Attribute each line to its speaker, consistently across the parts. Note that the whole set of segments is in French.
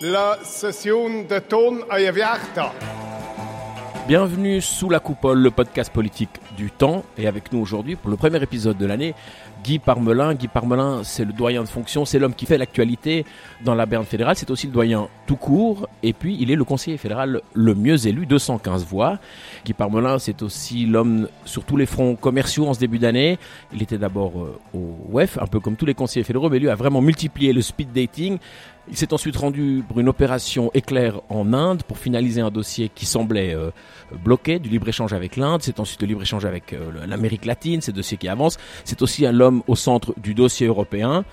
Speaker 1: la session de ton.
Speaker 2: Bienvenue sous la coupole, le podcast politique du temps. Et avec nous aujourd'hui, pour le premier épisode de l'année, Guy Parmelin. Guy Parmelin, c'est le doyen de fonction, c'est l'homme qui fait l'actualité dans la Berne fédérale. C'est aussi le doyen tout court. Et puis, il est le conseiller fédéral le mieux élu, 215 voix. Guy Parmelin, c'est aussi l'homme sur tous les fronts commerciaux en ce début d'année. Il était d'abord euh, au WEF, un peu comme tous les conseillers fédéraux, mais lui a vraiment multiplié le speed dating. Il s'est ensuite rendu pour une opération éclair en Inde pour finaliser un dossier qui semblait euh, bloqué du libre-échange avec l'Inde. C'est ensuite le libre-échange avec euh, l'Amérique latine, ces dossiers qui avancent. C'est aussi un au centre du dossier européen.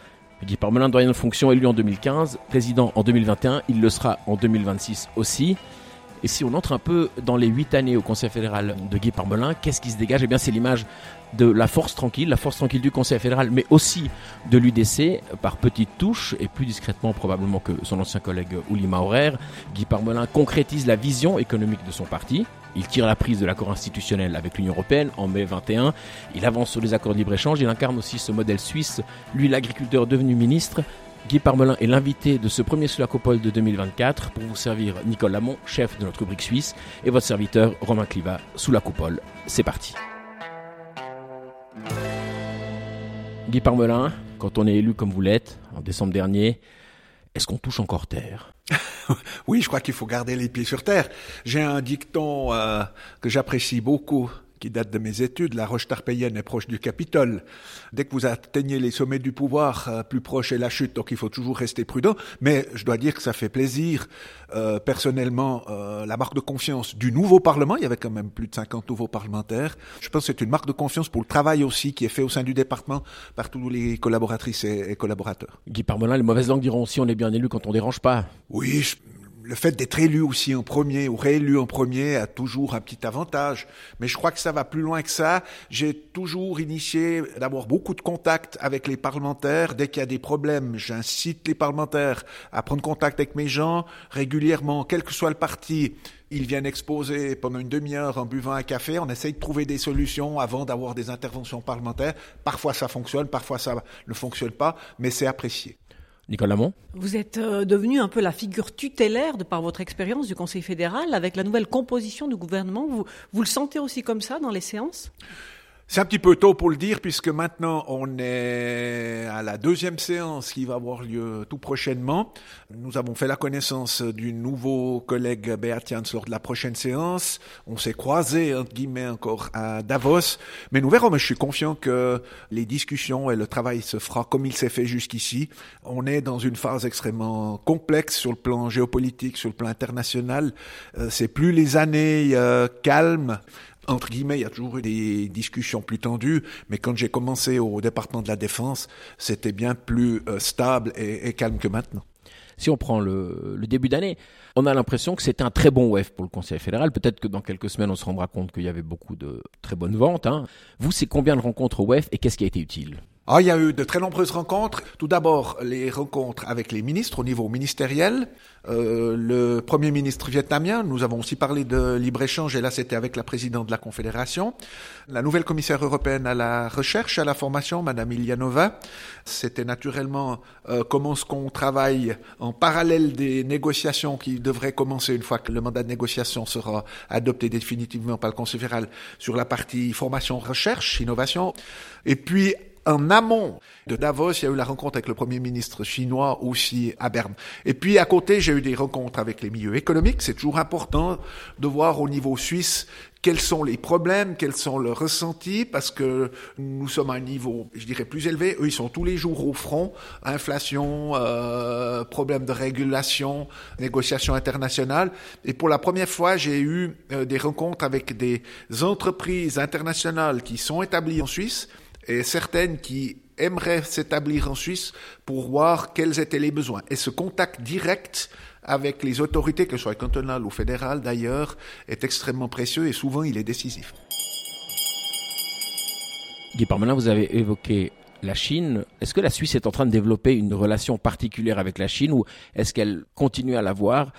Speaker 2: Guy Parmelin, doyen de fonction élu en 2015, président en 2021, il le sera en 2026 aussi. Et si on entre un peu dans les huit années au Conseil fédéral de Guy Parmelin, qu'est-ce qui se dégage? Eh bien, c'est l'image de la force tranquille, la force tranquille du Conseil fédéral, mais aussi de l'UDC, par petites touches, et plus discrètement probablement que son ancien collègue Ouli Maurer. Guy Parmelin concrétise la vision économique de son parti. Il tire la prise de l'accord institutionnel avec l'Union Européenne en mai 21. Il avance sur les accords de libre-échange. Il incarne aussi ce modèle suisse. Lui, l'agriculteur devenu ministre. Guy Parmelin est l'invité de ce premier Sulacopole de 2024 pour vous servir Nicole Lamont, chef de notre rubrique suisse, et votre serviteur Romain Cliva sous la coupole. C'est parti. Guy Parmelin, quand on est élu comme vous l'êtes, en décembre dernier, est-ce qu'on touche encore terre?
Speaker 3: Oui, je crois qu'il faut garder les pieds sur terre. J'ai un dicton euh, que j'apprécie beaucoup qui date de mes études, la roche tarpéienne est proche du Capitole. Dès que vous atteignez les sommets du pouvoir, euh, plus proche est la chute, donc il faut toujours rester prudent. Mais je dois dire que ça fait plaisir, euh, personnellement, euh, la marque de confiance du nouveau Parlement. Il y avait quand même plus de 50 nouveaux parlementaires. Je pense que c'est une marque de confiance pour le travail aussi qui est fait au sein du département par tous les collaboratrices et, et collaborateurs.
Speaker 2: Guy Parmelin, les mauvaises langues diront aussi on est bien élu quand on dérange pas.
Speaker 3: Oui, je le fait d'être élu aussi en premier ou réélu en premier a toujours un petit avantage. Mais je crois que ça va plus loin que ça. J'ai toujours initié d'avoir beaucoup de contacts avec les parlementaires. Dès qu'il y a des problèmes, j'incite les parlementaires à prendre contact avec mes gens régulièrement, quel que soit le parti. Ils viennent exposer pendant une demi-heure en buvant un café. On essaye de trouver des solutions avant d'avoir des interventions parlementaires. Parfois ça fonctionne, parfois ça ne fonctionne pas, mais c'est apprécié.
Speaker 2: Nicolas Lamont
Speaker 4: Vous êtes euh, devenu un peu la figure tutélaire de par votre expérience du Conseil fédéral avec la nouvelle composition du gouvernement. Vous, vous le sentez aussi comme ça dans les séances?
Speaker 3: C'est un petit peu tôt pour le dire puisque maintenant on est à la deuxième séance qui va avoir lieu tout prochainement. Nous avons fait la connaissance du nouveau collègue Beat lors de la prochaine séance. On s'est croisé entre guillemets encore à Davos, mais nous verrons. Mais je suis confiant que les discussions et le travail se fera comme il s'est fait jusqu'ici. On est dans une phase extrêmement complexe sur le plan géopolitique, sur le plan international. Euh, c'est plus les années euh, calmes entre guillemets, il y a toujours eu des discussions plus tendues, mais quand j'ai commencé au département de la défense, c'était bien plus euh, stable et, calme que maintenant.
Speaker 2: Si on prend le, le début d'année, on a l'impression que c'était un très bon WEF pour le Conseil fédéral. Peut-être que dans quelques semaines, on se rendra compte qu'il y avait beaucoup de très bonnes ventes. Hein. Vous, c'est combien de rencontres au WEF et qu'est-ce qui a été utile?
Speaker 3: Ah, il y a eu de très nombreuses rencontres. Tout d'abord, les rencontres avec les ministres au niveau ministériel. Euh, le premier ministre vietnamien, nous avons aussi parlé de libre-échange, et là c'était avec la présidente de la Confédération. La nouvelle commissaire européenne à la recherche, à la formation, Madame Ilianova. C'était naturellement euh, comment est-ce qu'on travaille en parallèle des négociations qui devraient commencer une fois que le mandat de négociation sera adopté définitivement par le Conseil fédéral sur la partie formation, recherche, innovation. Et puis, en amont de Davos, il y a eu la rencontre avec le Premier ministre chinois aussi à Berne. Et puis à côté, j'ai eu des rencontres avec les milieux économiques. C'est toujours important de voir au niveau suisse quels sont les problèmes, quels sont leurs ressentis, parce que nous sommes à un niveau, je dirais, plus élevé. Eux, ils sont tous les jours au front. Inflation, euh, problème de régulation, négociations internationales. Et pour la première fois, j'ai eu euh, des rencontres avec des entreprises internationales qui sont établies en Suisse et certaines qui aimeraient s'établir en Suisse pour voir quels étaient les besoins. Et ce contact direct avec les autorités, que ce soit cantonales ou fédérales d'ailleurs, est extrêmement précieux et souvent il est décisif.
Speaker 2: Guy Parmelin, vous avez évoqué la Chine. Est-ce que la Suisse est en train de développer une relation particulière avec la Chine ou est-ce qu'elle continue à l'avoir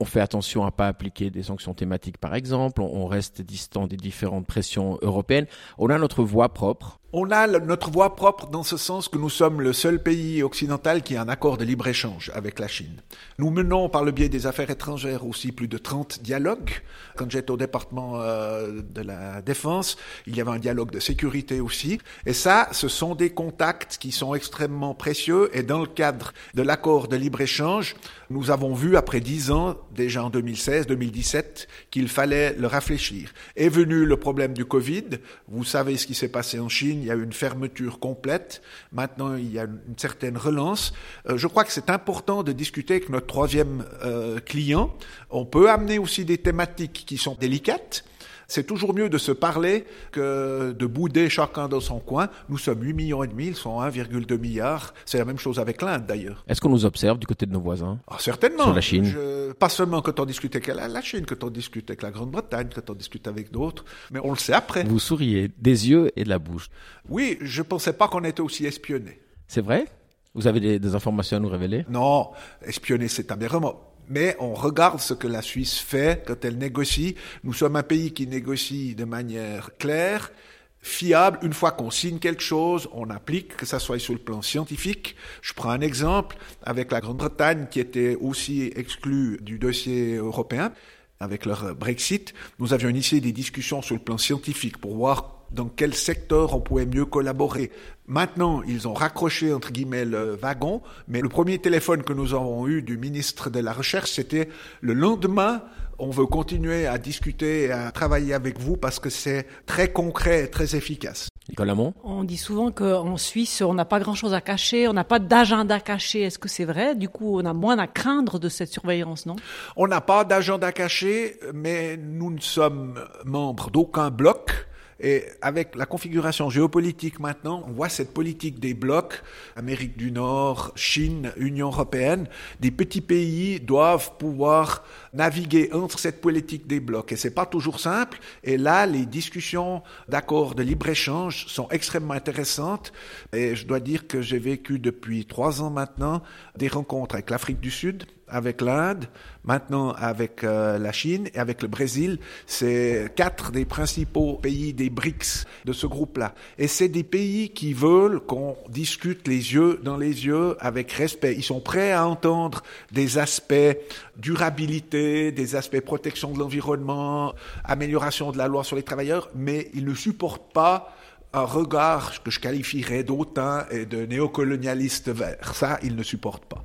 Speaker 2: on fait attention à pas appliquer des sanctions thématiques, par exemple. On reste distant des différentes pressions européennes. On a notre voie propre.
Speaker 3: On a notre voix propre dans ce sens que nous sommes le seul pays occidental qui a un accord de libre-échange avec la Chine. Nous menons par le biais des affaires étrangères aussi plus de 30 dialogues. Quand j'étais au département euh, de la défense, il y avait un dialogue de sécurité aussi. Et ça, ce sont des contacts qui sont extrêmement précieux. Et dans le cadre de l'accord de libre-échange, nous avons vu après dix ans, déjà en 2016, 2017, qu'il fallait le réfléchir. Est venu le problème du Covid. Vous savez ce qui s'est passé en Chine. Il y a eu une fermeture complète. Maintenant, il y a une certaine relance. Euh, je crois que c'est important de discuter avec notre troisième euh, client. On peut amener aussi des thématiques qui sont délicates. C'est toujours mieux de se parler que de bouder chacun dans son coin. Nous sommes 8 millions et demi, ils sont 1,2 milliard. C'est la même chose avec l'Inde d'ailleurs.
Speaker 2: Est-ce qu'on nous observe du côté de nos voisins?
Speaker 3: Ah, Certainement.
Speaker 2: Sur la Chine?
Speaker 3: Pas seulement quand on discute avec la, Chine, quand on discute avec la Grande-Bretagne, quand on discute avec d'autres, mais on le sait après.
Speaker 2: Vous souriez des yeux et de la bouche.
Speaker 3: Oui, je ne pensais pas qu'on était aussi espionnés.
Speaker 2: C'est vrai? Vous avez des, des, informations à nous révéler?
Speaker 3: Non, espionner c'est un mot mais on regarde ce que la Suisse fait quand elle négocie. Nous sommes un pays qui négocie de manière claire, fiable. Une fois qu'on signe quelque chose, on applique, que ça soit sur le plan scientifique. Je prends un exemple avec la Grande-Bretagne qui était aussi exclue du dossier européen avec leur Brexit. Nous avions initié des discussions sur le plan scientifique pour voir dans quel secteur on pouvait mieux collaborer. Maintenant, ils ont raccroché, entre guillemets, le wagon, mais le premier téléphone que nous avons eu du ministre de la Recherche, c'était le lendemain, on veut continuer à discuter et à travailler avec vous parce que c'est très concret et très efficace.
Speaker 2: Nicolas Mont
Speaker 4: On dit souvent qu'en Suisse, on n'a pas grand-chose à cacher, on n'a pas d'agenda caché. Est-ce que c'est vrai? Du coup, on a moins à craindre de cette surveillance, non?
Speaker 3: On n'a pas d'agenda caché, mais nous ne sommes membres d'aucun bloc. Et avec la configuration géopolitique maintenant, on voit cette politique des blocs, Amérique du Nord, Chine, Union européenne, des petits pays doivent pouvoir naviguer entre cette politique des blocs. Et c'est pas toujours simple. Et là, les discussions d'accords de libre-échange sont extrêmement intéressantes. Et je dois dire que j'ai vécu depuis trois ans maintenant des rencontres avec l'Afrique du Sud, avec l'Inde, maintenant avec euh, la Chine et avec le Brésil. C'est quatre des principaux pays des BRICS de ce groupe-là. Et c'est des pays qui veulent qu'on discute les yeux dans les yeux avec respect. Ils sont prêts à entendre des aspects durabilité, des aspects protection de l'environnement, amélioration de la loi sur les travailleurs, mais ils ne supportent pas un regard que je qualifierais d'autant et de néocolonialiste vert. Ça, ils ne supportent pas.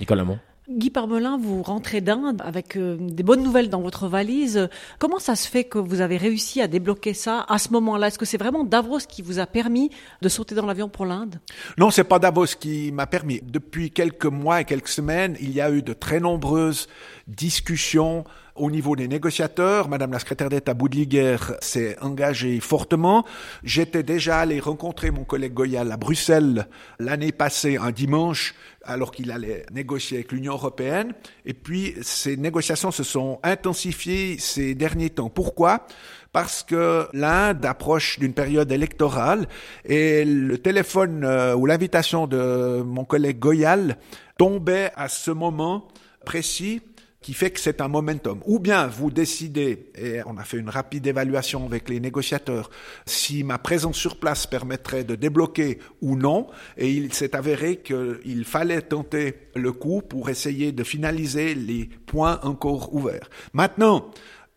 Speaker 2: Nicolas Mont.
Speaker 4: Guy Parmelin, vous rentrez d'Inde avec euh, des bonnes nouvelles dans votre valise. Comment ça se fait que vous avez réussi à débloquer ça à ce moment-là? Est-ce que c'est vraiment Davos qui vous a permis de sauter dans l'avion pour l'Inde?
Speaker 3: Non, c'est pas Davos qui m'a permis. Depuis quelques mois et quelques semaines, il y a eu de très nombreuses discussions au niveau des négociateurs, Madame la secrétaire d'État Boudliguer s'est engagée fortement. J'étais déjà allé rencontrer mon collègue Goyal à Bruxelles l'année passée, un dimanche, alors qu'il allait négocier avec l'Union européenne. Et puis, ces négociations se sont intensifiées ces derniers temps. Pourquoi? Parce que l'Inde approche d'une période électorale et le téléphone euh, ou l'invitation de mon collègue Goyal tombait à ce moment précis qui fait que c'est un momentum. Ou bien vous décidez, et on a fait une rapide évaluation avec les négociateurs, si ma présence sur place permettrait de débloquer ou non, et il s'est avéré qu'il fallait tenter le coup pour essayer de finaliser les points encore ouverts. Maintenant,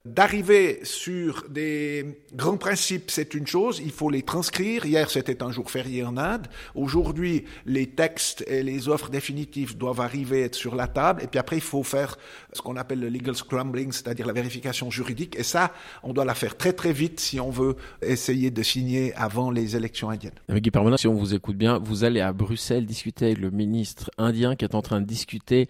Speaker 3: D'arriver sur des grands principes, c'est une chose, il faut les transcrire. Hier, c'était un jour férié en Inde. Aujourd'hui, les textes et les offres définitives doivent arriver, être sur la table. Et puis après, il faut faire ce qu'on appelle le legal scrambling, c'est-à-dire la vérification juridique. Et ça, on doit la faire très très vite si on veut essayer de signer avant les élections indiennes.
Speaker 2: Guy si on vous écoute bien, vous allez à Bruxelles discuter avec le ministre indien qui est en train de discuter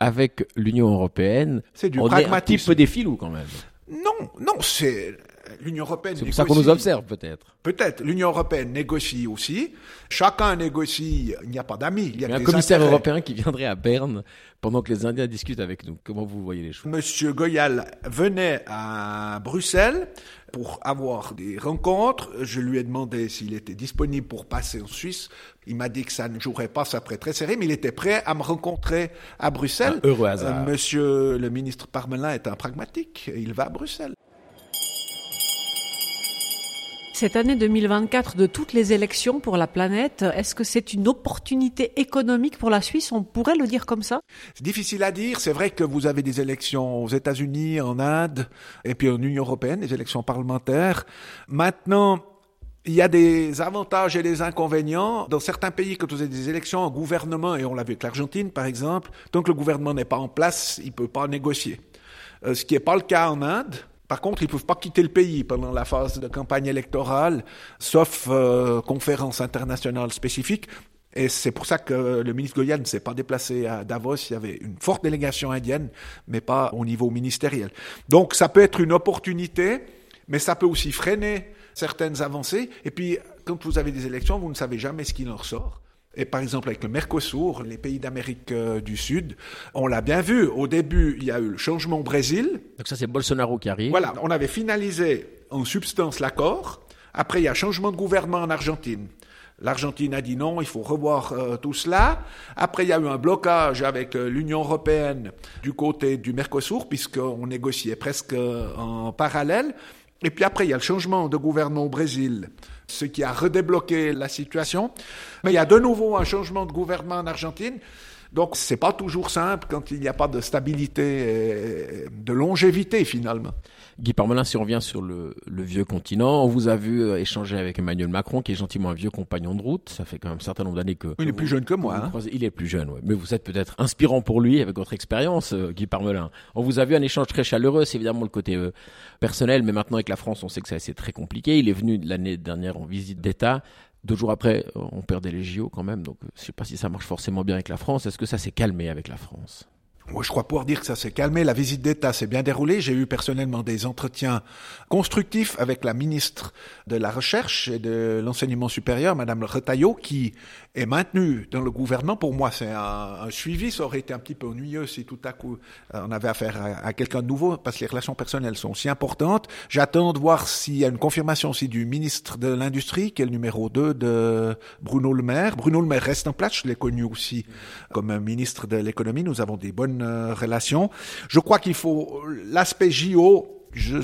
Speaker 2: avec l'Union européenne.
Speaker 3: C'est du
Speaker 2: on
Speaker 3: pragmatisme.
Speaker 2: Est un petit peu des filous quand même.
Speaker 3: Non, non, c'est l'Union européenne.
Speaker 2: C'est pour ça qu'on nous observe peut-être.
Speaker 3: Peut-être. L'Union européenne négocie aussi. Chacun négocie. Il n'y a pas d'amis. Il y a,
Speaker 2: un commissaire européen qui viendrait à Berne pendant que les Indiens discutent avec nous. Comment vous voyez les choses?
Speaker 3: Monsieur Goyal venait à Bruxelles pour avoir des rencontres. Je lui ai demandé s'il était disponible pour passer en Suisse. Il m'a dit que ça ne jouerait pas, ça pourrait très serré, mais il était prêt à me rencontrer à Bruxelles.
Speaker 2: Un heureux hasard.
Speaker 3: Euh, monsieur le ministre Parmelin est un pragmatique. Il va à Bruxelles.
Speaker 4: Cette année 2024 de toutes les élections pour la planète, est-ce que c'est une opportunité économique pour la Suisse? On pourrait le dire comme ça?
Speaker 3: C'est difficile à dire. C'est vrai que vous avez des élections aux États-Unis, en Inde et puis en Union européenne, des élections parlementaires. Maintenant, il y a des avantages et des inconvénients. Dans certains pays, quand vous avez des élections en gouvernement, et on l'a vu avec l'Argentine par exemple, tant que le gouvernement n'est pas en place, il ne peut pas négocier. Euh, ce qui n'est pas le cas en Inde. Par contre, ils ne peuvent pas quitter le pays pendant la phase de campagne électorale, sauf euh, conférence internationale spécifique. Et c'est pour ça que le ministre Goya ne s'est pas déplacé à Davos. Il y avait une forte délégation indienne, mais pas au niveau ministériel. Donc ça peut être une opportunité, mais ça peut aussi freiner certaines avancées. Et puis, quand vous avez des élections, vous ne savez jamais ce qu'il en ressort. Et par exemple, avec le Mercosur, les pays d'Amérique euh, du Sud, on l'a bien vu. Au début, il y a eu le changement au Brésil.
Speaker 2: Donc ça, c'est Bolsonaro qui arrive.
Speaker 3: Voilà, on avait finalisé en substance l'accord. Après, il y a changement de gouvernement en Argentine. L'Argentine a dit non, il faut revoir euh, tout cela. Après, il y a eu un blocage avec euh, l'Union européenne du côté du Mercosur, puisqu'on négociait presque en parallèle. Et puis après, il y a le changement de gouvernement au Brésil ce qui a redébloqué la situation. Mais il y a de nouveau un changement de gouvernement en Argentine. Donc c'est pas toujours simple quand il n'y a pas de stabilité et de longévité finalement.
Speaker 2: Guy Parmelin, si on revient sur le, vieux continent, on vous a vu euh, échanger avec Emmanuel Macron, qui est gentiment un vieux compagnon de route. Ça fait quand même un certain nombre d'années que...
Speaker 3: Il est plus jeune que moi. Hein.
Speaker 2: Il est plus jeune, oui. Mais vous êtes peut-être inspirant pour lui avec votre expérience, euh, Guy Parmelin. On vous a vu un échange très chaleureux, c'est évidemment le côté euh, personnel, mais maintenant avec la France, on sait que c'est très compliqué. Il est venu l'année dernière visite d'État. Deux jours après, on perdait les JO quand même, donc je ne sais pas si ça marche forcément bien avec la France. Est-ce que ça s'est calmé avec la France?
Speaker 3: Moi, je crois pouvoir dire que ça s'est calmé. La visite d'État s'est bien déroulée. J'ai eu personnellement des entretiens constructifs avec la ministre de la Recherche et de l'Enseignement supérieur, Madame Retailleau, qui est maintenue dans le gouvernement. Pour moi, c'est un, suivi. Ça aurait été un petit peu ennuyeux si tout à coup euh, on avait affaire à, quelqu'un de nouveau, parce que les relations personnelles sont si importantes. J'attends de voir s'il y a une confirmation aussi du ministre de l'Industrie, qui est le numéro 2 de Bruno Le Maire. Bruno Le Maire reste en place. Je l'ai connu aussi comme ministre de l'économie. Nous avons des bonnes euh, relation. Je crois qu'il faut l'aspect JO. Je,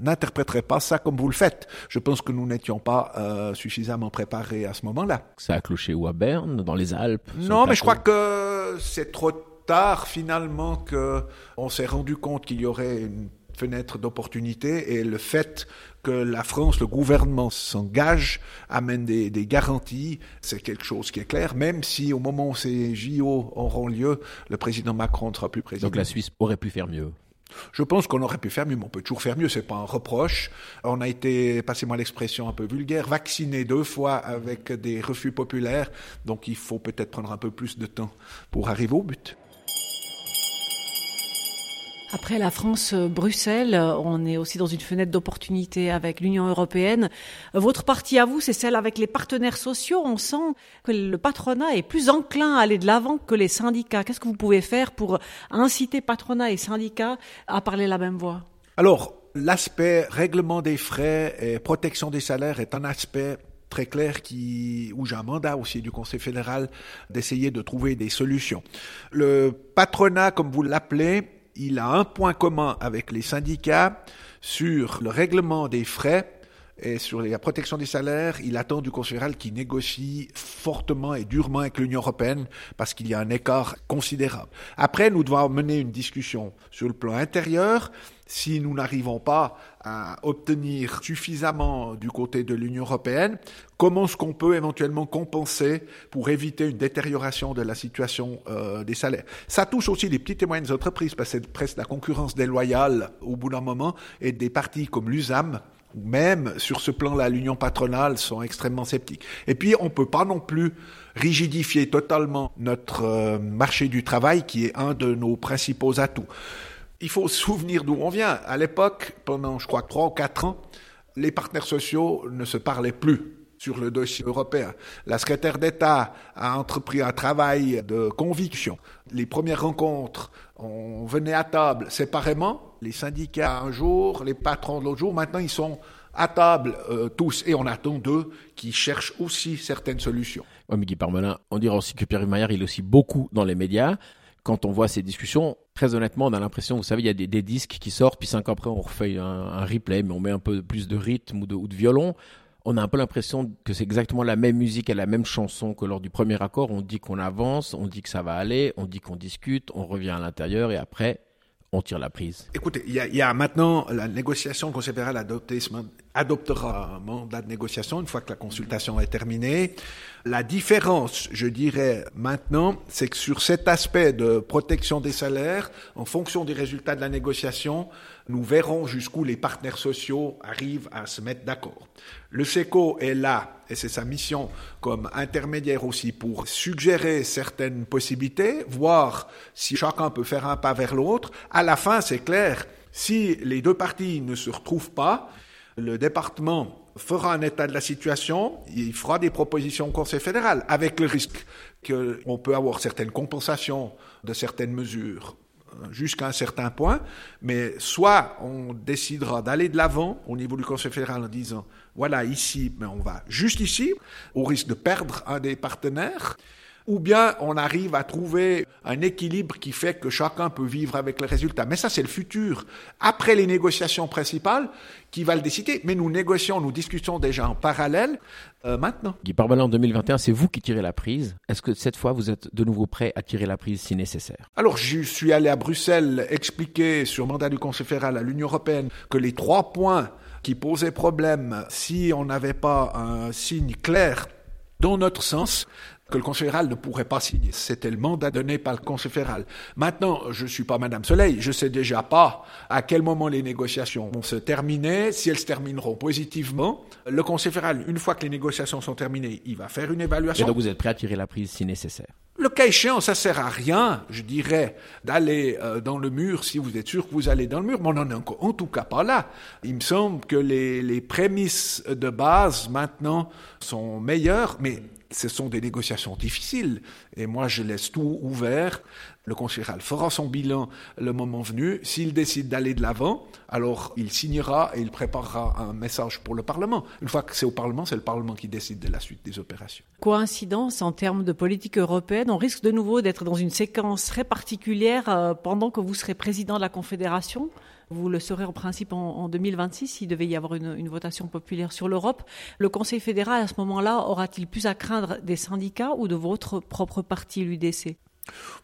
Speaker 3: n'interpréterai pas ça comme vous le faites. Je pense que nous n'étions pas euh, suffisamment préparés à ce moment-là.
Speaker 2: Ça a cloché où à Berne, dans les Alpes
Speaker 3: Non, mais je crois que c'est trop tard finalement que on s'est rendu compte qu'il y aurait une fenêtre d'opportunité et le fait que la France, le gouvernement s'engage, amène des, des garanties, c'est quelque chose qui est clair, même si au moment où ces JO auront lieu, le président Macron ne sera plus président.
Speaker 2: Donc la Suisse aurait pu faire mieux
Speaker 3: je pense qu'on aurait pu faire mieux, mais on peut toujours faire mieux, c'est pas un reproche. On a été, passez-moi l'expression un peu vulgaire, vacciné deux fois avec des refus populaires, donc il faut peut-être prendre un peu plus de temps pour arriver au but.
Speaker 4: Après la France-Bruxelles, on est aussi dans une fenêtre d'opportunité avec l'Union européenne. Votre parti à vous, c'est celle avec les partenaires sociaux. On sent que le patronat est plus enclin à aller de l'avant que les syndicats. Qu'est-ce que vous pouvez faire pour inciter patronat et syndicats à parler la même voix?
Speaker 3: Alors, l'aspect règlement des frais et protection des salaires est un aspect très clair qui, où j'ai un mandat aussi du Conseil fédéral d'essayer de trouver des solutions. Le patronat, comme vous l'appelez, il a un point commun avec les syndicats sur le règlement des frais et sur la protection des salaires, il attend du Conseil fédéral qui négocie fortement et durement avec l'Union européenne parce qu'il y a un écart considérable. Après, nous devons mener une discussion sur le plan intérieur si nous n'arrivons pas à obtenir suffisamment du côté de l'Union européenne, comment est-ce qu'on peut éventuellement compenser pour éviter une détérioration de la situation euh, des salaires? Ça touche aussi les petites et moyennes entreprises, parce que c'est presque la concurrence déloyale au bout d'un moment, et des partis comme l'USAM, même sur ce plan-là, l'union patronale sont extrêmement sceptiques. Et puis, on ne peut pas non plus rigidifier totalement notre euh, marché du travail, qui est un de nos principaux atouts il faut se souvenir d'où on vient. À l'époque, pendant, je crois, trois ou quatre ans, les partenaires sociaux ne se parlaient plus sur le dossier européen. La secrétaire d'État a entrepris un travail de conviction. Les premières rencontres, on venait à table séparément, les syndicats un jour, les patrons l'autre jour. Maintenant, ils sont à table euh, tous et on attend d'eux qui cherchent aussi certaines solutions.
Speaker 2: Oui, mais Guy Parmelin, on dirait aussi que Pierre Maillard, il est aussi beaucoup dans les médias quand on voit ces discussions, très honnêtement, on a l'impression, vous savez, il y a des, disques qui sortent, puis cinq ans après, on refait un, replay, mais on met un peu plus de rythme ou de, violon. on a un peu l'impression que c'est exactement la même musique et la même chanson que lors du premier accord. On dit qu'on avance, on dit que ça va aller, on dit qu'on discute, on revient à l'intérieur et après, on tire la prise.
Speaker 3: Écoutez, il y, a, maintenant la négociation, le Conseil fédéral adoptera un mandat de négociation une fois que la consultation est terminée. La différence, je dirais maintenant, c'est que sur cet aspect de protection des salaires, en fonction des résultats de la négociation, nous verrons jusqu'où les partenaires sociaux arrivent à se mettre d'accord. Le SECO est là, et c'est sa mission comme intermédiaire aussi pour suggérer certaines possibilités, voir si chacun peut faire un pas vers l'autre. À la fin, c'est clair, si les deux parties ne se retrouvent pas, le département fera un état de la situation, il fera des propositions au Conseil fédéral, avec le risque qu'on peut avoir certaines compensations de certaines mesures jusqu'à un certain point, mais soit on décidera d'aller de l'avant au niveau du Conseil fédéral en disant, voilà, ici, mais on va juste ici, au risque de perdre un des partenaires, ou bien on arrive à trouver un équilibre qui fait que chacun peut vivre avec le résultat. Mais ça, c'est le futur. Après les négociations principales, qui va le décider. Mais nous négocions, nous discutons déjà en parallèle euh, maintenant.
Speaker 2: Guy Parmelin, en 2021, c'est vous qui tirez la prise. Est-ce que cette fois, vous êtes de nouveau prêt à tirer la prise si nécessaire?
Speaker 3: Alors, je suis allé à Bruxelles expliquer sur mandat du Conseil fédéral à l'Union européenne que les trois points qui posaient problème si on n'avait pas un signe clair dans notre sens, que le Conseil fédéral ne pourrait pas signer. C'était le mandat donné par le Conseil fédéral. Maintenant, je ne suis pas Madame Soleil, je ne sais déjà pas à quel moment les négociations vont se terminer, si elles se termineront positivement. Le Conseil fédéral, une fois que les négociations sont terminées, il va faire une évaluation.
Speaker 2: Et donc vous êtes prêt à tirer la prise si nécessaire?
Speaker 3: Le cas échéant, ça sert à rien, je dirais, d'aller euh, dans le mur si vous êtes sûr que vous allez dans le mur, mais on n'en est en tout cas pas là. Il me semble que les, les prémices de base maintenant sont meilleures, mais ce sont des négociations difficiles et moi je laisse tout ouvert. Le conseil fera son bilan le moment venu. S'il décide d'aller de l'avant, alors il signera et il préparera un message pour le Parlement. Une fois que c'est au Parlement, c'est le Parlement qui décide de la suite des opérations.
Speaker 4: Coïncidence en termes de politique européenne, on risque de nouveau d'être dans une séquence très particulière euh, pendant que vous serez président de la Confédération. Vous le serez en principe en, 2026 s'il devait y avoir une, votation populaire sur l'Europe. Le Conseil fédéral, à ce moment-là, aura-t-il plus à craindre des syndicats ou de votre propre parti, l'UDC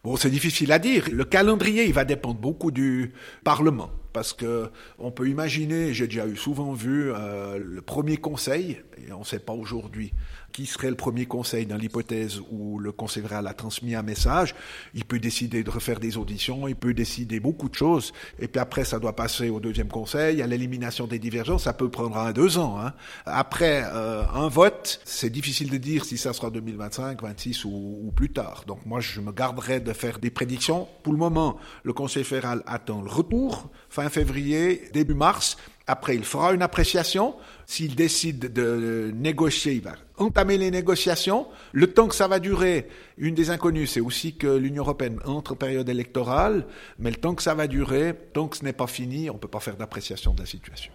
Speaker 3: Bon, c'est difficile à dire. Le calendrier, il va dépendre beaucoup du Parlement. Parce que on peut imaginer, j'ai déjà eu souvent vu euh, le premier conseil, et on ne sait pas aujourd'hui qui serait le premier conseil dans l'hypothèse où le conseil fédéral a transmis un message. Il peut décider de refaire des auditions, il peut décider beaucoup de choses, et puis après ça doit passer au deuxième conseil, à l'élimination des divergences, ça peut prendre un deux ans. Hein. Après euh, un vote, c'est difficile de dire si ça sera 2025, 26 ou, ou plus tard. Donc moi je me garderai de faire des prédictions. Pour le moment, le conseil fédéral attend le retour fin février, début mars. Après, il fera une appréciation. S'il décide de négocier, il va entamer les négociations. Le temps que ça va durer, une des inconnues, c'est aussi que l'Union européenne entre période électorale, mais le temps que ça va durer, tant que ce n'est pas fini, on ne peut pas faire d'appréciation de la situation.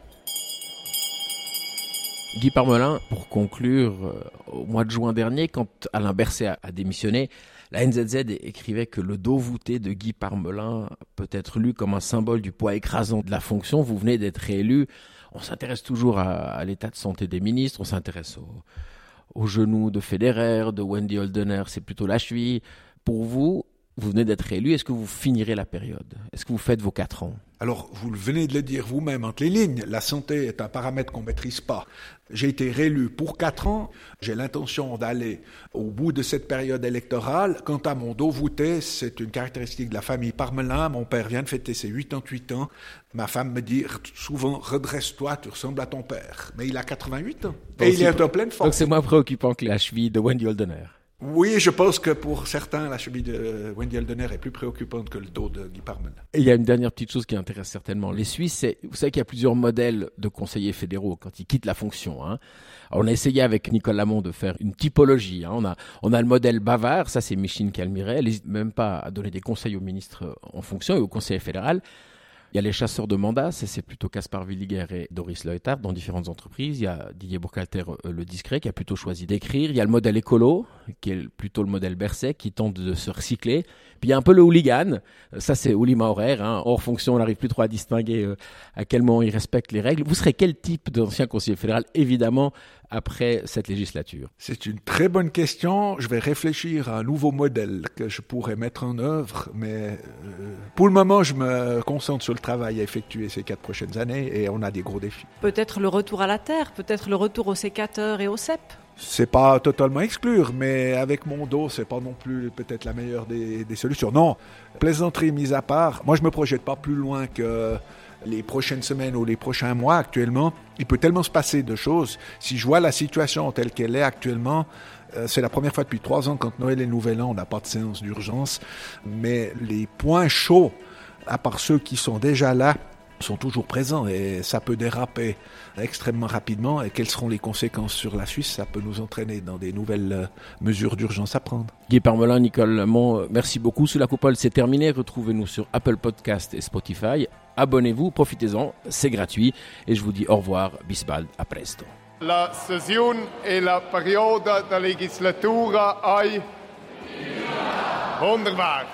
Speaker 2: Guy Parmelin, pour conclure, euh, au mois de juin dernier, quand Alain Berset a démissionné, la NZZ écrivait que le dos voûté de Guy Parmelin peut être lu comme un symbole du poids écrasant de la fonction. Vous venez d'être réélu. On s'intéresse toujours à, l'état de santé des ministres, on s'intéresse aux genoux de Federer, de Wendy Holdener, c'est plutôt la cheville. Pour vous, vous venez d'être élu, est-ce que vous finirez la période? Est-ce que vous faites vos quatre ans?
Speaker 3: Alors, vous venez de le dire vous-même entre les lignes, la santé est un paramètre qu'on ne maîtrise pas. J'ai été réélu pour quatre ans, j'ai l'intention d'aller au bout de cette période électorale. Quant à mon dos voûté, c'est une caractéristique de la famille Parmelin. Mon père vient de fêter ses 88 ans. Ma femme me dit souvent, redresse-toi, tu ressembles à ton père. Mais il a 88 ans. Et il est en pleine forme.
Speaker 2: Donc c'est moins préoccupant que la cheville de Wendy Holdener.
Speaker 3: Oui, je pense que pour certains, la cheville de Wendy Aldener est plus préoccupante que le dos de Guy Parmen.
Speaker 2: Et il y a une dernière petite chose qui intéresse certainement les Suisses. Vous savez qu'il y a plusieurs modèles de conseillers fédéraux quand ils quittent la fonction. Hein. on a essayé avec Nicole Lamont de faire une typologie. Hein. On, a, on a le modèle bavard, ça c'est Micheline Calmiret. Elle n'hésite même pas à donner des conseils aux ministres en fonction et au conseiller fédéral. Il y a les chasseurs de mandats, c'est plutôt Caspar Villiger et Doris Leutard dans différentes entreprises. Il y a Didier Bourcalter, euh, le discret, qui a plutôt choisi d'écrire. Il y a le modèle écolo, qui est plutôt le modèle Berset, qui tente de se recycler. Puis il y a un peu le hooligan, ça c'est Oulima horaire, hein. hors fonction, on n'arrive plus trop à distinguer euh, à quel moment il respecte les règles. Vous serez quel type d'ancien conseiller fédéral, évidemment, après cette législature?
Speaker 3: C'est une très bonne question. Je vais réfléchir à un nouveau modèle que je pourrais mettre en œuvre, mais euh, pour le moment, je me concentre sur le travail à effectuer ces quatre prochaines années et on a des gros défis.
Speaker 4: Peut-être le retour à la terre, peut-être le retour au sécateur et au CEP
Speaker 3: c'est pas totalement exclure, mais avec mon dos, c'est pas non plus peut-être la meilleure des, des, solutions. Non, plaisanterie mise à part, moi je me projette pas plus loin que les prochaines semaines ou les prochains mois actuellement, il peut tellement se passer de choses. Si je vois la situation telle qu'elle est actuellement, euh, c'est la première fois depuis trois ans quand Noël et Nouvel An, on n'a pas de séance d'urgence, mais les points chauds, à part ceux qui sont déjà là, sont toujours présents et ça peut déraper extrêmement rapidement. Et quelles seront les conséquences sur la Suisse? Ça peut nous entraîner dans des nouvelles euh, mesures d'urgence à prendre.
Speaker 2: Guy Parmelin, Nicole Lamont, merci beaucoup. Sous la coupole, c'est terminé. Retrouvez-nous sur Apple Podcast et Spotify. Abonnez-vous, profitez-en, c'est gratuit. Et je vous dis au revoir, bisbald, à presto.
Speaker 1: La session et la période de la législature ay wunderbar.